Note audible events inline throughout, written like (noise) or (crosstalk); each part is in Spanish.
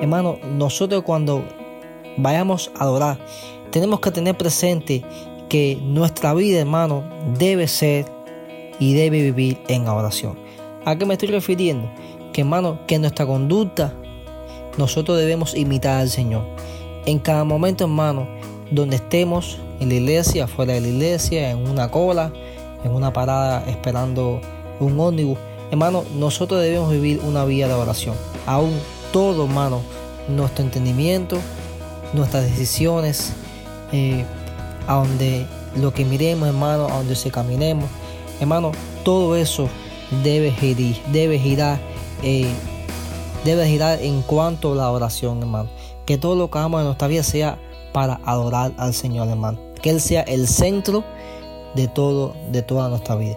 Hermano, nosotros cuando vayamos a adorar, tenemos que tener presente que nuestra vida, hermano, debe ser y debe vivir en oración. ¿A qué me estoy refiriendo? Que, hermano, que nuestra conducta nosotros debemos imitar al Señor. En cada momento, hermano, donde estemos en la iglesia, fuera de la iglesia, en una cola, en una parada esperando un ómnibus, hermano, nosotros debemos vivir una vida de oración. Aún todo, hermano, nuestro entendimiento, nuestras decisiones, eh, a donde lo que miremos, hermano, a donde se caminemos, hermano, todo eso debe girar, debe girar, eh, debe girar en cuanto a la oración, hermano. Que todo lo que hagamos en nuestra vida sea para adorar al Señor, hermano. Que Él sea el centro de todo, de toda nuestra vida.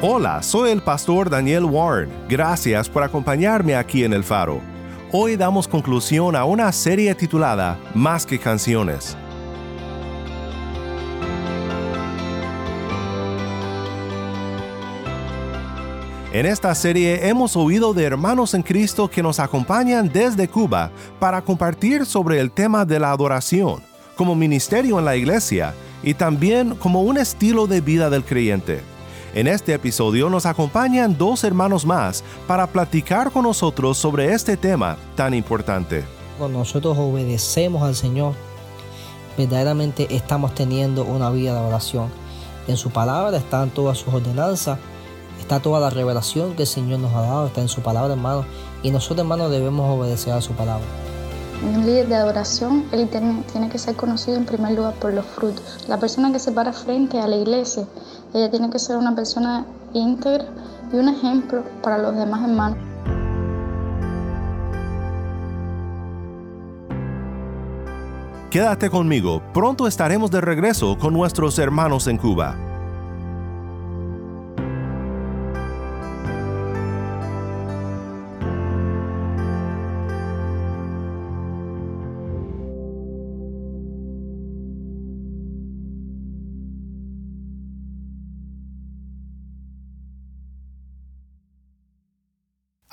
Hola, soy el pastor Daniel Warren. Gracias por acompañarme aquí en El Faro. Hoy damos conclusión a una serie titulada Más que canciones. En esta serie hemos oído de hermanos en Cristo que nos acompañan desde Cuba para compartir sobre el tema de la adoración, como ministerio en la iglesia y también como un estilo de vida del creyente. En este episodio nos acompañan dos hermanos más para platicar con nosotros sobre este tema tan importante. Cuando nosotros obedecemos al Señor, verdaderamente estamos teniendo una vida de oración. En su palabra están todas sus ordenanzas, está toda la revelación que el Señor nos ha dado, está en su palabra, hermano. Y nosotros, hermanos, debemos obedecer a su palabra. Un líder de adoración, él tiene, tiene, que ser conocido en primer lugar por los frutos. La persona que se para frente a la iglesia, ella tiene que ser una persona íntegra y un ejemplo para los demás hermanos. Quédate conmigo, pronto estaremos de regreso con nuestros hermanos en Cuba.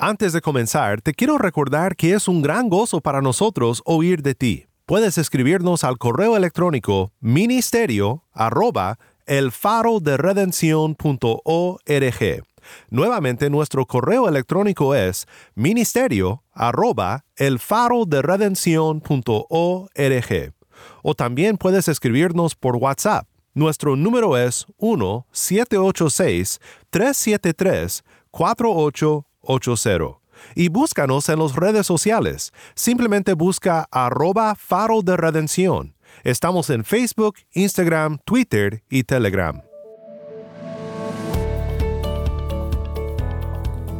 Antes de comenzar, te quiero recordar que es un gran gozo para nosotros oír de ti. Puedes escribirnos al correo electrónico ministerio arroba el Nuevamente, nuestro correo electrónico es ministerio arroba el O también puedes escribirnos por WhatsApp. Nuestro número es 1-786-373-48 80. Y búscanos en las redes sociales. Simplemente busca arroba faro de redención. Estamos en Facebook, Instagram, Twitter y Telegram.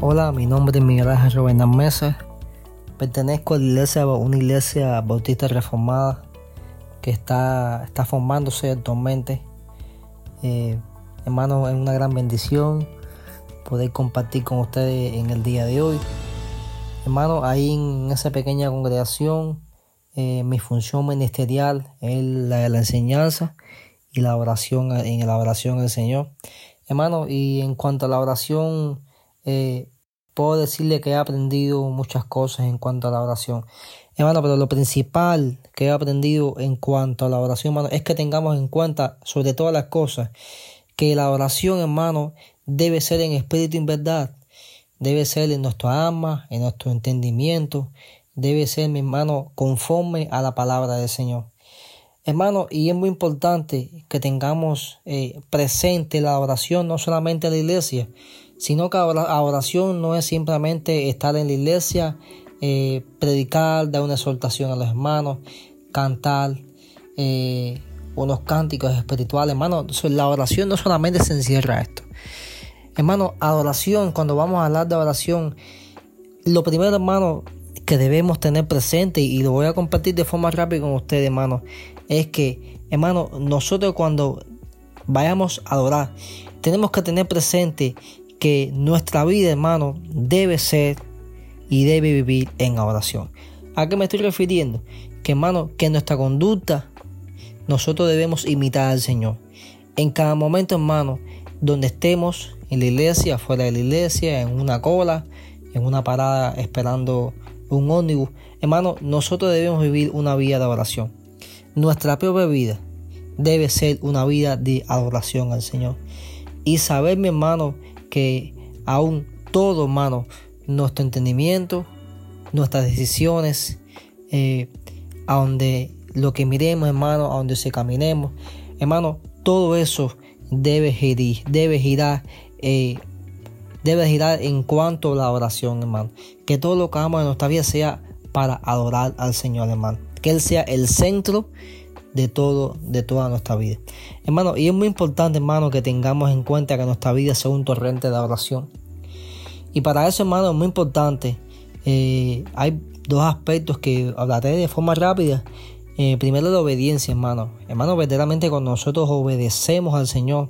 Hola, mi nombre es Miguel Ángel Rubén Mesa. Pertenezco a la iglesia, una iglesia bautista reformada que está, está formándose actualmente. Eh, hermano, es una gran bendición poder compartir con ustedes en el día de hoy. Hermano, ahí en esa pequeña congregación, eh, mi función ministerial es la de la enseñanza y la oración en la oración al Señor. Hermano, y en cuanto a la oración, eh, puedo decirle que he aprendido muchas cosas en cuanto a la oración. Hermano, pero lo principal que he aprendido en cuanto a la oración, hermano, es que tengamos en cuenta, sobre todas las cosas, que la oración, hermano, debe ser en espíritu y en verdad. Debe ser en nuestro alma, en nuestro entendimiento. Debe ser, mi hermano, conforme a la palabra del Señor. Hermano, y es muy importante que tengamos eh, presente la oración no solamente en la iglesia, sino que la oración no es simplemente estar en la iglesia, eh, predicar, dar una exhortación a los hermanos, cantar eh, unos cánticos espirituales. Hermano, la oración no solamente se encierra esto. Hermano, adoración, cuando vamos a hablar de oración, lo primero, hermano, que debemos tener presente, y lo voy a compartir de forma rápida con ustedes, hermano, es que, hermano, nosotros cuando vayamos a adorar, tenemos que tener presente que nuestra vida, hermano, debe ser y debe vivir en oración. ¿A qué me estoy refiriendo? Que, hermano, que nuestra conducta nosotros debemos imitar al Señor. En cada momento, hermano, donde estemos, en la iglesia, fuera de la iglesia, en una cola, en una parada esperando un ómnibus, hermano, nosotros debemos vivir una vida de oración. Nuestra propia vida debe ser una vida de adoración al Señor. Y saber, mi hermano, que aún todo, hermano, nuestro entendimiento, nuestras decisiones, eh, a donde lo que miremos, hermano, a donde se caminemos, hermano, todo eso debe girar, debe girar, eh, debe girar en cuanto a la oración, hermano. Que todo lo que hagamos en nuestra vida sea para adorar al Señor, hermano. Que Él sea el centro de todo, de toda nuestra vida. Hermano, y es muy importante, hermano, que tengamos en cuenta que nuestra vida sea un torrente de oración. Y para eso, hermano, es muy importante. Eh, hay dos aspectos que hablaré de forma rápida. Eh, primero, la obediencia, hermano. Hermano, verdaderamente cuando nosotros obedecemos al Señor,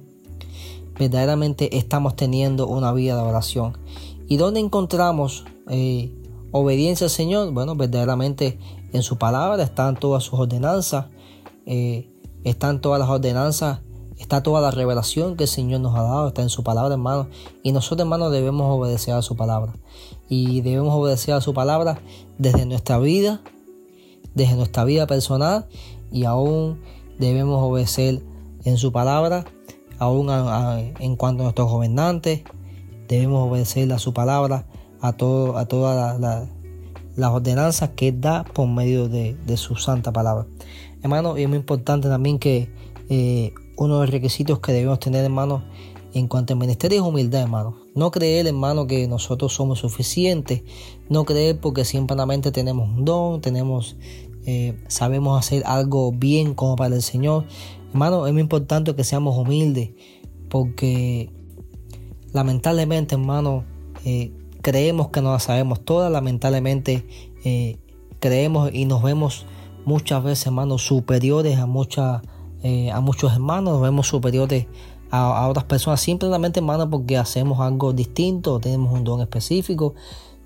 verdaderamente estamos teniendo una vida de oración. ¿Y dónde encontramos eh, obediencia al Señor? Bueno, verdaderamente en su palabra están todas sus ordenanzas, eh, están todas las ordenanzas, está toda la revelación que el Señor nos ha dado, está en su palabra, hermano. Y nosotros, hermanos, debemos obedecer a su palabra. Y debemos obedecer a su palabra desde nuestra vida, desde nuestra vida personal y aún debemos obedecer en su palabra, aún en cuanto a nuestros gobernantes, debemos obedecer a su palabra, a, todo, a todas las ordenanzas que da por medio de su santa palabra. Hermano, y es muy importante también que eh, uno de los requisitos que debemos tener, hermano, en cuanto al ministerio es humildad, hermano. No creer, hermano, que nosotros somos suficientes. No creer porque simplemente tenemos un don, tenemos, eh, sabemos hacer algo bien como para el Señor. Hermano, es muy importante que seamos humildes porque lamentablemente, hermano, eh, creemos que no la sabemos todas. Lamentablemente creemos y nos vemos muchas veces, hermanos, superiores a, muchas, eh, a muchos hermanos, nos vemos superiores a, otras personas, simplemente, hermanos, porque hacemos algo distinto, tenemos un don específico,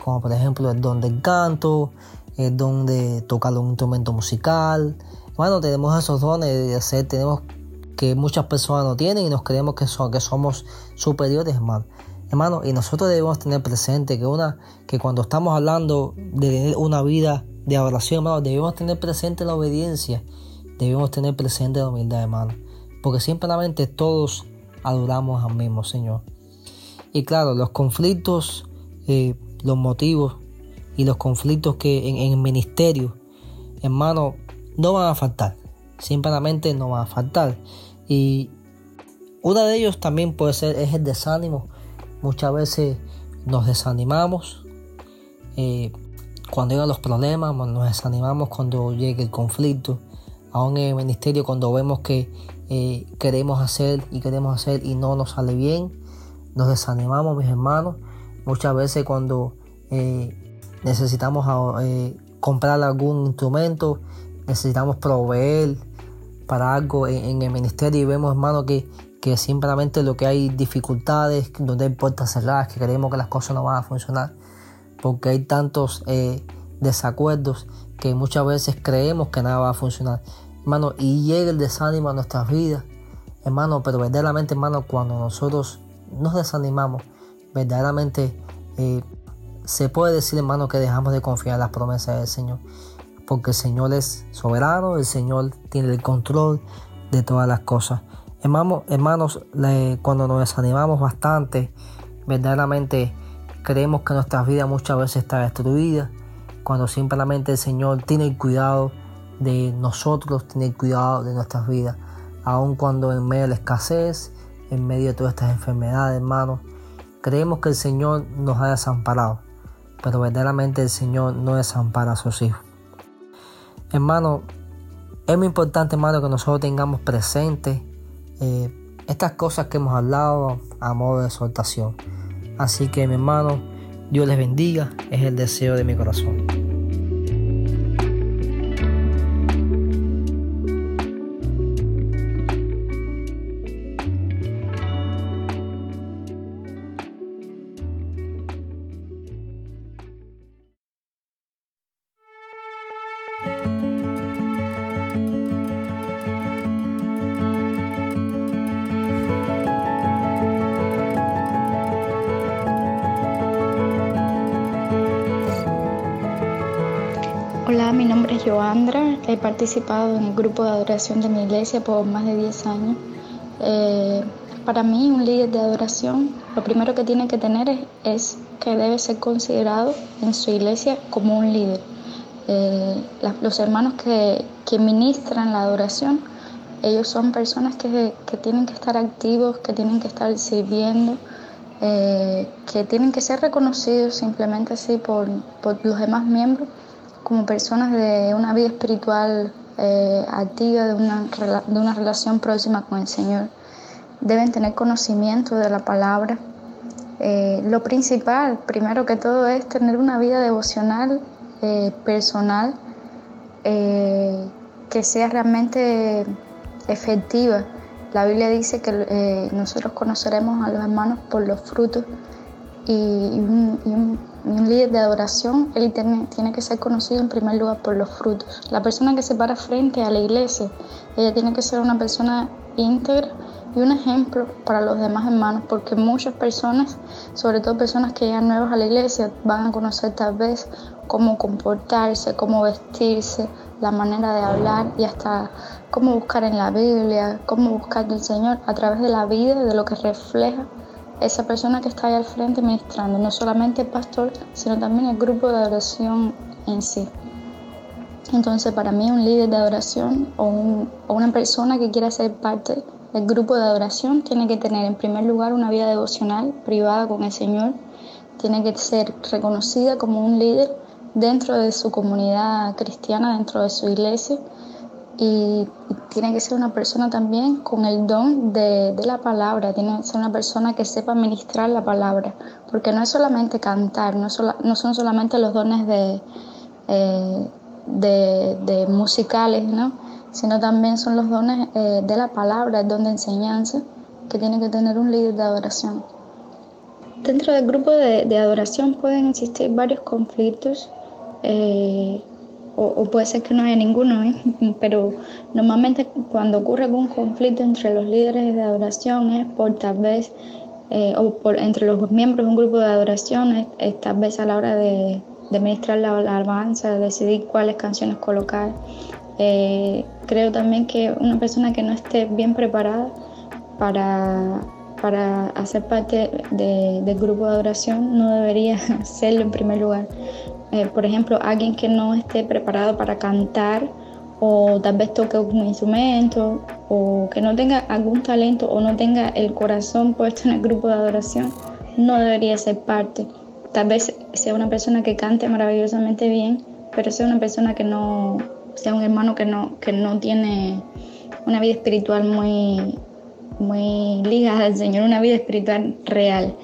como por ejemplo el don del canto, el don de tocar un instrumento musical. Bueno, tenemos esos dones de hacer, tenemos que muchas personas no tienen y nos creemos que, son, que somos superiores, hermano. Hermano, y nosotros debemos tener presente que, una, que cuando estamos hablando de tener una vida de adoración, hermano, debemos tener presente la obediencia, debemos tener presente la humildad, hermano, porque simplemente todos adoramos al mismo Señor. Y claro, los conflictos, eh, los motivos y los conflictos que en, el ministerio, hermano, no van a faltar, simplemente no van a faltar. Y uno de ellos también puede ser es el desánimo. Muchas veces nos desanimamos. Eh, cuando llegan los problemas, nos desanimamos cuando llega el conflicto. Aún en el ministerio, cuando vemos que eh, queremos hacer y queremos hacer y no nos sale bien, nos desanimamos, mis hermanos. Muchas veces cuando eh, necesitamos eh, comprar algún instrumento, necesitamos proveer para algo en, el ministerio y vemos, hermanos, que, que simplemente lo que hay dificultades, donde hay puertas cerradas, que creemos que las cosas no van a funcionar porque hay tantos eh, desacuerdos que muchas veces creemos que nada va a funcionar. Hermano, y llega el desánimo a nuestras vidas, hermano, pero verdaderamente, hermano, cuando nosotros nos desanimamos, verdaderamente eh, se puede decir, hermano, que dejamos de confiar en las promesas del Señor, porque el Señor es soberano, el Señor tiene el control de todas las cosas. Hermano, hermanos, cuando nos desanimamos bastante, verdaderamente Creemos que nuestra vida muchas veces está destruida cuando simplemente el Señor tiene el cuidado de nosotros tener cuidado de nuestras vidas, aun cuando en medio de la escasez, en medio de todas estas enfermedades, hermanos, creemos que el Señor nos ha desamparado, pero verdaderamente el Señor no desampara a sus hijos. Hermano, es muy importante, hermano, que nosotros tengamos presente eh, estas cosas que hemos hablado a modo de exhortación. Así que, mi hermano, Dios les bendiga, es el deseo de mi corazón. Participado en el grupo de adoración de mi iglesia por más de 10 años. Eh, para mí, un líder de adoración, lo primero que tiene que tener es, que debe ser considerado en su iglesia como un líder. Eh, los hermanos que, que, ministran la adoración, ellos son personas que, que, tienen que estar activos, que tienen que estar sirviendo, eh, que tienen que ser reconocidos simplemente así por, por los demás miembros como personas de una vida espiritual eh, activa, de una, de una relación próxima con el Señor. Deben tener conocimiento de la palabra. Eh, lo principal, primero que todo, es tener una vida devocional, eh, personal, que sea realmente efectiva. La Biblia dice que nosotros conoceremos a los hermanos por los frutos y, un, líder de adoración, él tiene, tiene, que ser conocido en primer lugar por los frutos. La persona que se para frente a la iglesia, ella tiene que ser una persona íntegra y un ejemplo para los demás hermanos, porque muchas personas, sobre todo personas que llegan nuevas a la iglesia, van a conocer tal vez cómo comportarse, cómo vestirse, la manera de hablar y hasta cómo buscar en la Biblia, cómo buscar del Señor a través de la vida, de lo que refleja esa persona que está ahí al frente ministrando, no solamente el pastor, sino también el grupo de adoración en sí. Entonces, para mí, un líder de adoración o, una persona que quiera ser parte del grupo de adoración tiene que tener, en primer lugar, una vida devocional privada con el Señor, tiene que ser reconocida como un líder dentro de su comunidad cristiana, dentro de su iglesia, y tiene que ser una persona también con el don de, la palabra, tiene que ser una persona que sepa ministrar la palabra, porque no es solamente cantar, no, no son solamente los dones de, eh, de, musicales, ¿no? sino también son los dones eh, de la palabra, el don de enseñanza que tiene que tener un líder de adoración. Dentro del grupo de, adoración pueden existir varios conflictos. Eh, o, puede ser que no haya ninguno, ¿eh? pero normalmente cuando ocurre algún conflicto entre los líderes de adoración es por tal vez, eh, o por, entre los miembros de un grupo de adoración, es, tal vez a la hora de, de administrar la, alabanza, de decidir cuáles canciones colocar. Eh, creo también que una persona que no esté bien preparada para, para hacer parte del grupo de adoración no debería (laughs) serlo en primer lugar. Eh, por ejemplo, alguien que no esté preparado para cantar o tal vez toque un instrumento o que no tenga algún talento o no tenga el corazón (laughs) puesto en el grupo de adoración, no debería ser parte. Tal vez sea una persona que cante maravillosamente bien, pero sea una persona que no, sea un hermano que no, que no tiene una vida espiritual muy, muy ligada al Señor, una vida espiritual real.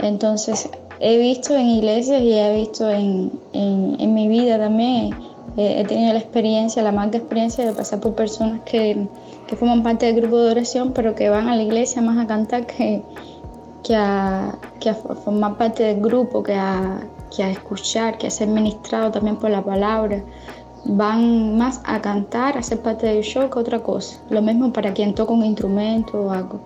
Entonces, he visto en iglesias y he visto en, en, mi vida también, he tenido la experiencia, la mala experiencia de pasar por personas que, que, forman parte del grupo de oración, pero que van a la iglesia más a cantar que, que, a, que a formar parte del grupo, que a, que a escuchar, que a ser ministrado también por la palabra. Van más a cantar, a ser parte del show que otra cosa. Lo mismo para quien toca un instrumento o algo.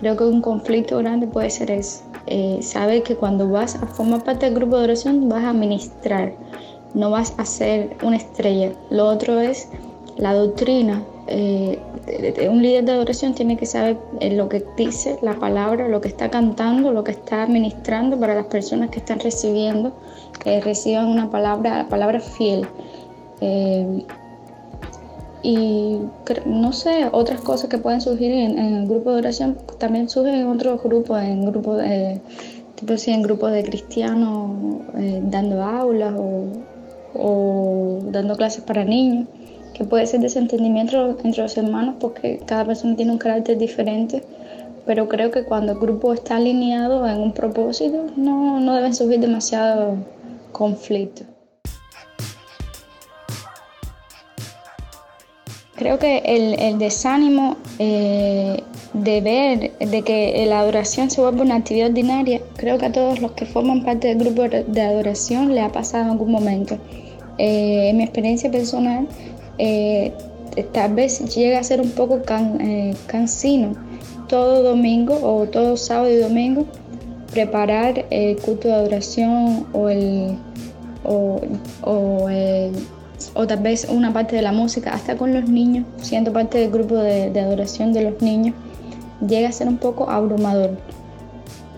Creo que un conflicto grande puede ser ese. Eh, sabe que cuando vas a formar parte del grupo de oración vas a ministrar, no vas a ser una estrella. Lo otro es la doctrina. Eh, un líder de adoración tiene que saber eh, lo que dice la palabra, lo que está cantando, lo que está ministrando para las personas que están recibiendo, que reciban una palabra, la palabra fiel. Y no sé, otras cosas que pueden surgir en, el grupo de oración también surgen en otros grupos, en grupos de, tipo en grupos de cristianos eh, dando aulas o, o, dando clases para niños, que puede ser desentendimiento entre los hermanos porque cada persona tiene un carácter diferente, pero creo que cuando el grupo está alineado en un propósito no, no deben surgir demasiado conflictos. Creo que el, desánimo eh, de ver de que la adoración se vuelve una actividad ordinaria, creo que a todos los que forman parte del grupo de adoración le ha pasado en algún momento. Eh, en mi experiencia personal, eh, tal vez llega a ser un poco cansino todo domingo o todo sábado y domingo preparar el culto de adoración o el, o el o tal vez una parte de la música, hasta con los niños, siendo parte del grupo de, adoración de los niños, llega a ser un poco abrumador.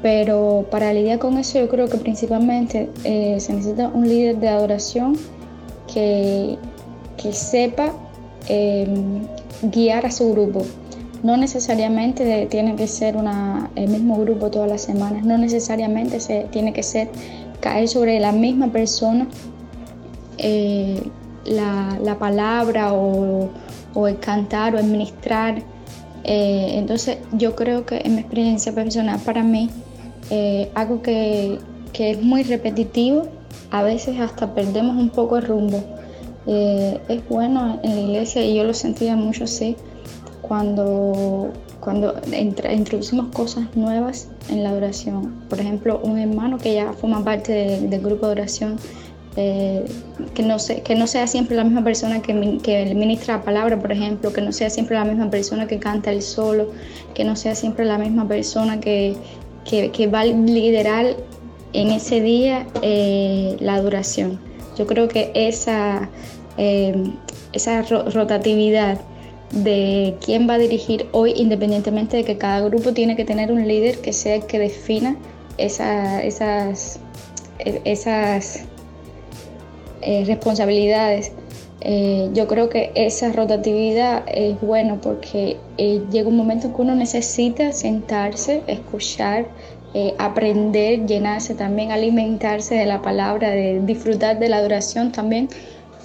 Pero para lidiar con eso yo creo que principalmente eh, se necesita un líder de adoración que, que sepa em, guiar a su grupo. No necesariamente tiene que ser una, el mismo grupo todas las semanas, no necesariamente se, tiene que ser caer sobre la misma persona eh, la, palabra o, el cantar o el ministrar. Eh, entonces yo creo que en mi experiencia personal para mí, eh, algo que, es muy repetitivo, a veces hasta perdemos un poco el rumbo. Eh, es bueno en la iglesia y yo lo sentía mucho así cuando, cuando introducimos cosas nuevas en la oración. Por ejemplo, un hermano que ya forma parte del grupo de oración eh, que, no que sea siempre la misma persona que, que ministra la palabra, por ejemplo, que no sea siempre la misma persona que canta el solo, que no sea siempre la misma persona que, que, va a liderar en ese día eh, la adoración. Yo creo que esa, eh, esa rotatividad de quién va a dirigir hoy, independientemente de que cada grupo tiene que tener un líder que sea el que defina esa, esas, esas eh, responsabilidades. Eh, yo creo que esa rotatividad es bueno porque eh, llega un momento en que uno necesita sentarse, escuchar, aprender, llenarse también, alimentarse de la palabra, de disfrutar de la adoración también,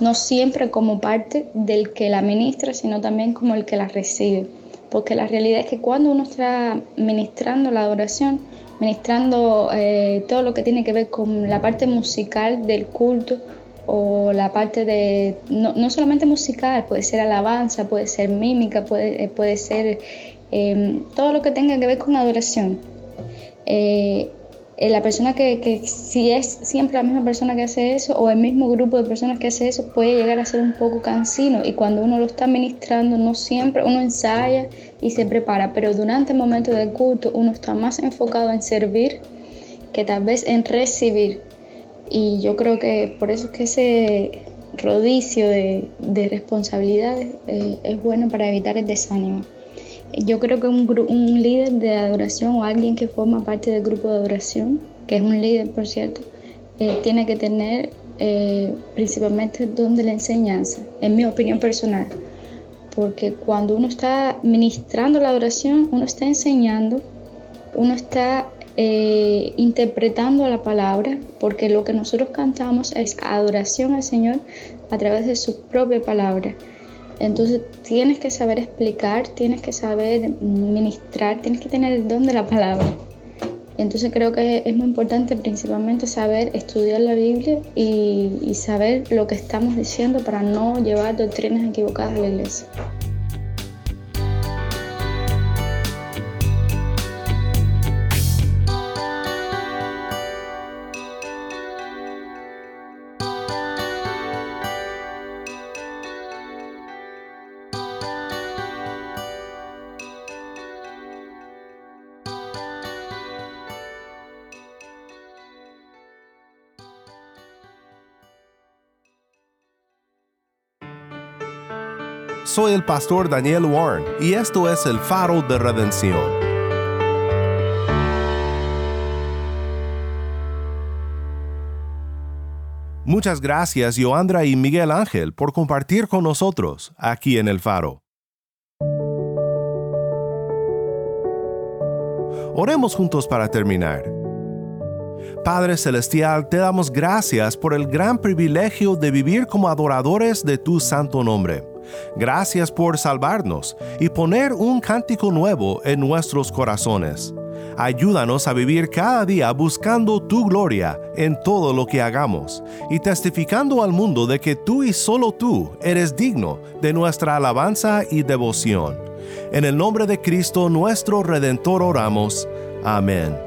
no siempre como parte del que la ministra, sino también como el que la recibe. Porque la realidad es que cuando uno está ministrando la adoración, ministrando todo lo que tiene que ver con la parte musical del culto, o la parte de, no, solamente musical, puede ser alabanza, puede ser mímica, puede, eh, puede ser em, todo lo que tenga que ver con adoración. Eh, eh, la persona que, que, si es siempre la misma persona que hace eso o el mismo grupo de personas que hace eso puede llegar a ser un poco cansino y cuando uno lo está ministrando no siempre uno ensaya y se prepara pero durante el momento del culto uno está más enfocado en servir que tal vez en recibir y yo creo que por eso es que ese rodicio de, responsabilidades eh, es bueno para evitar el desánimo. Yo creo que un, un líder de adoración o alguien que forma parte del grupo de adoración, que es un líder por cierto, eh, tiene que tener eh, principalmente don de la enseñanza, en mi opinión personal. Porque cuando uno está ministrando la adoración, uno está enseñando, uno está eh, interpretando la palabra, porque lo que nosotros cantamos es adoración al Señor a través de su propia palabra. Entonces tienes que saber explicar, tienes que saber ministrar, tienes que tener el don de la palabra. Entonces creo que es muy importante principalmente saber estudiar la Biblia y, y saber lo que estamos diciendo para no llevar doctrinas equivocadas a la iglesia. El pastor Daniel Warren y esto es el faro de redención. Muchas gracias, Joandra y Miguel Ángel, por compartir con nosotros aquí en el Faro. Oremos juntos para terminar. Padre Celestial, te damos gracias por el gran privilegio de vivir como adoradores de tu santo nombre. Gracias por salvarnos y poner un cántico nuevo en nuestros corazones. Ayúdanos a vivir cada día buscando tu gloria en todo lo que hagamos y testificando al mundo de que tú y solo tú eres digno de nuestra alabanza y devoción. En el nombre de Cristo nuestro Redentor oramos. Amén.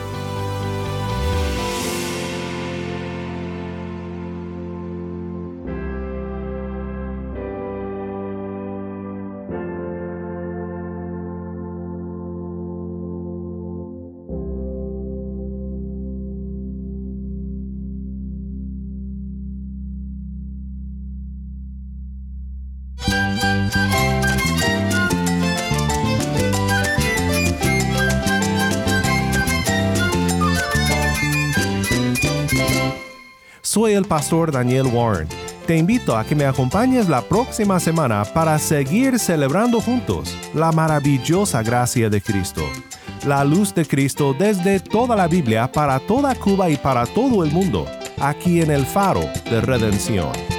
El pastor Daniel Warren. Te invito a que me acompañes la próxima semana para seguir celebrando juntos la maravillosa gracia de Cristo. La luz de Cristo desde toda la Biblia para toda Cuba y para todo el mundo, aquí en el faro de redención.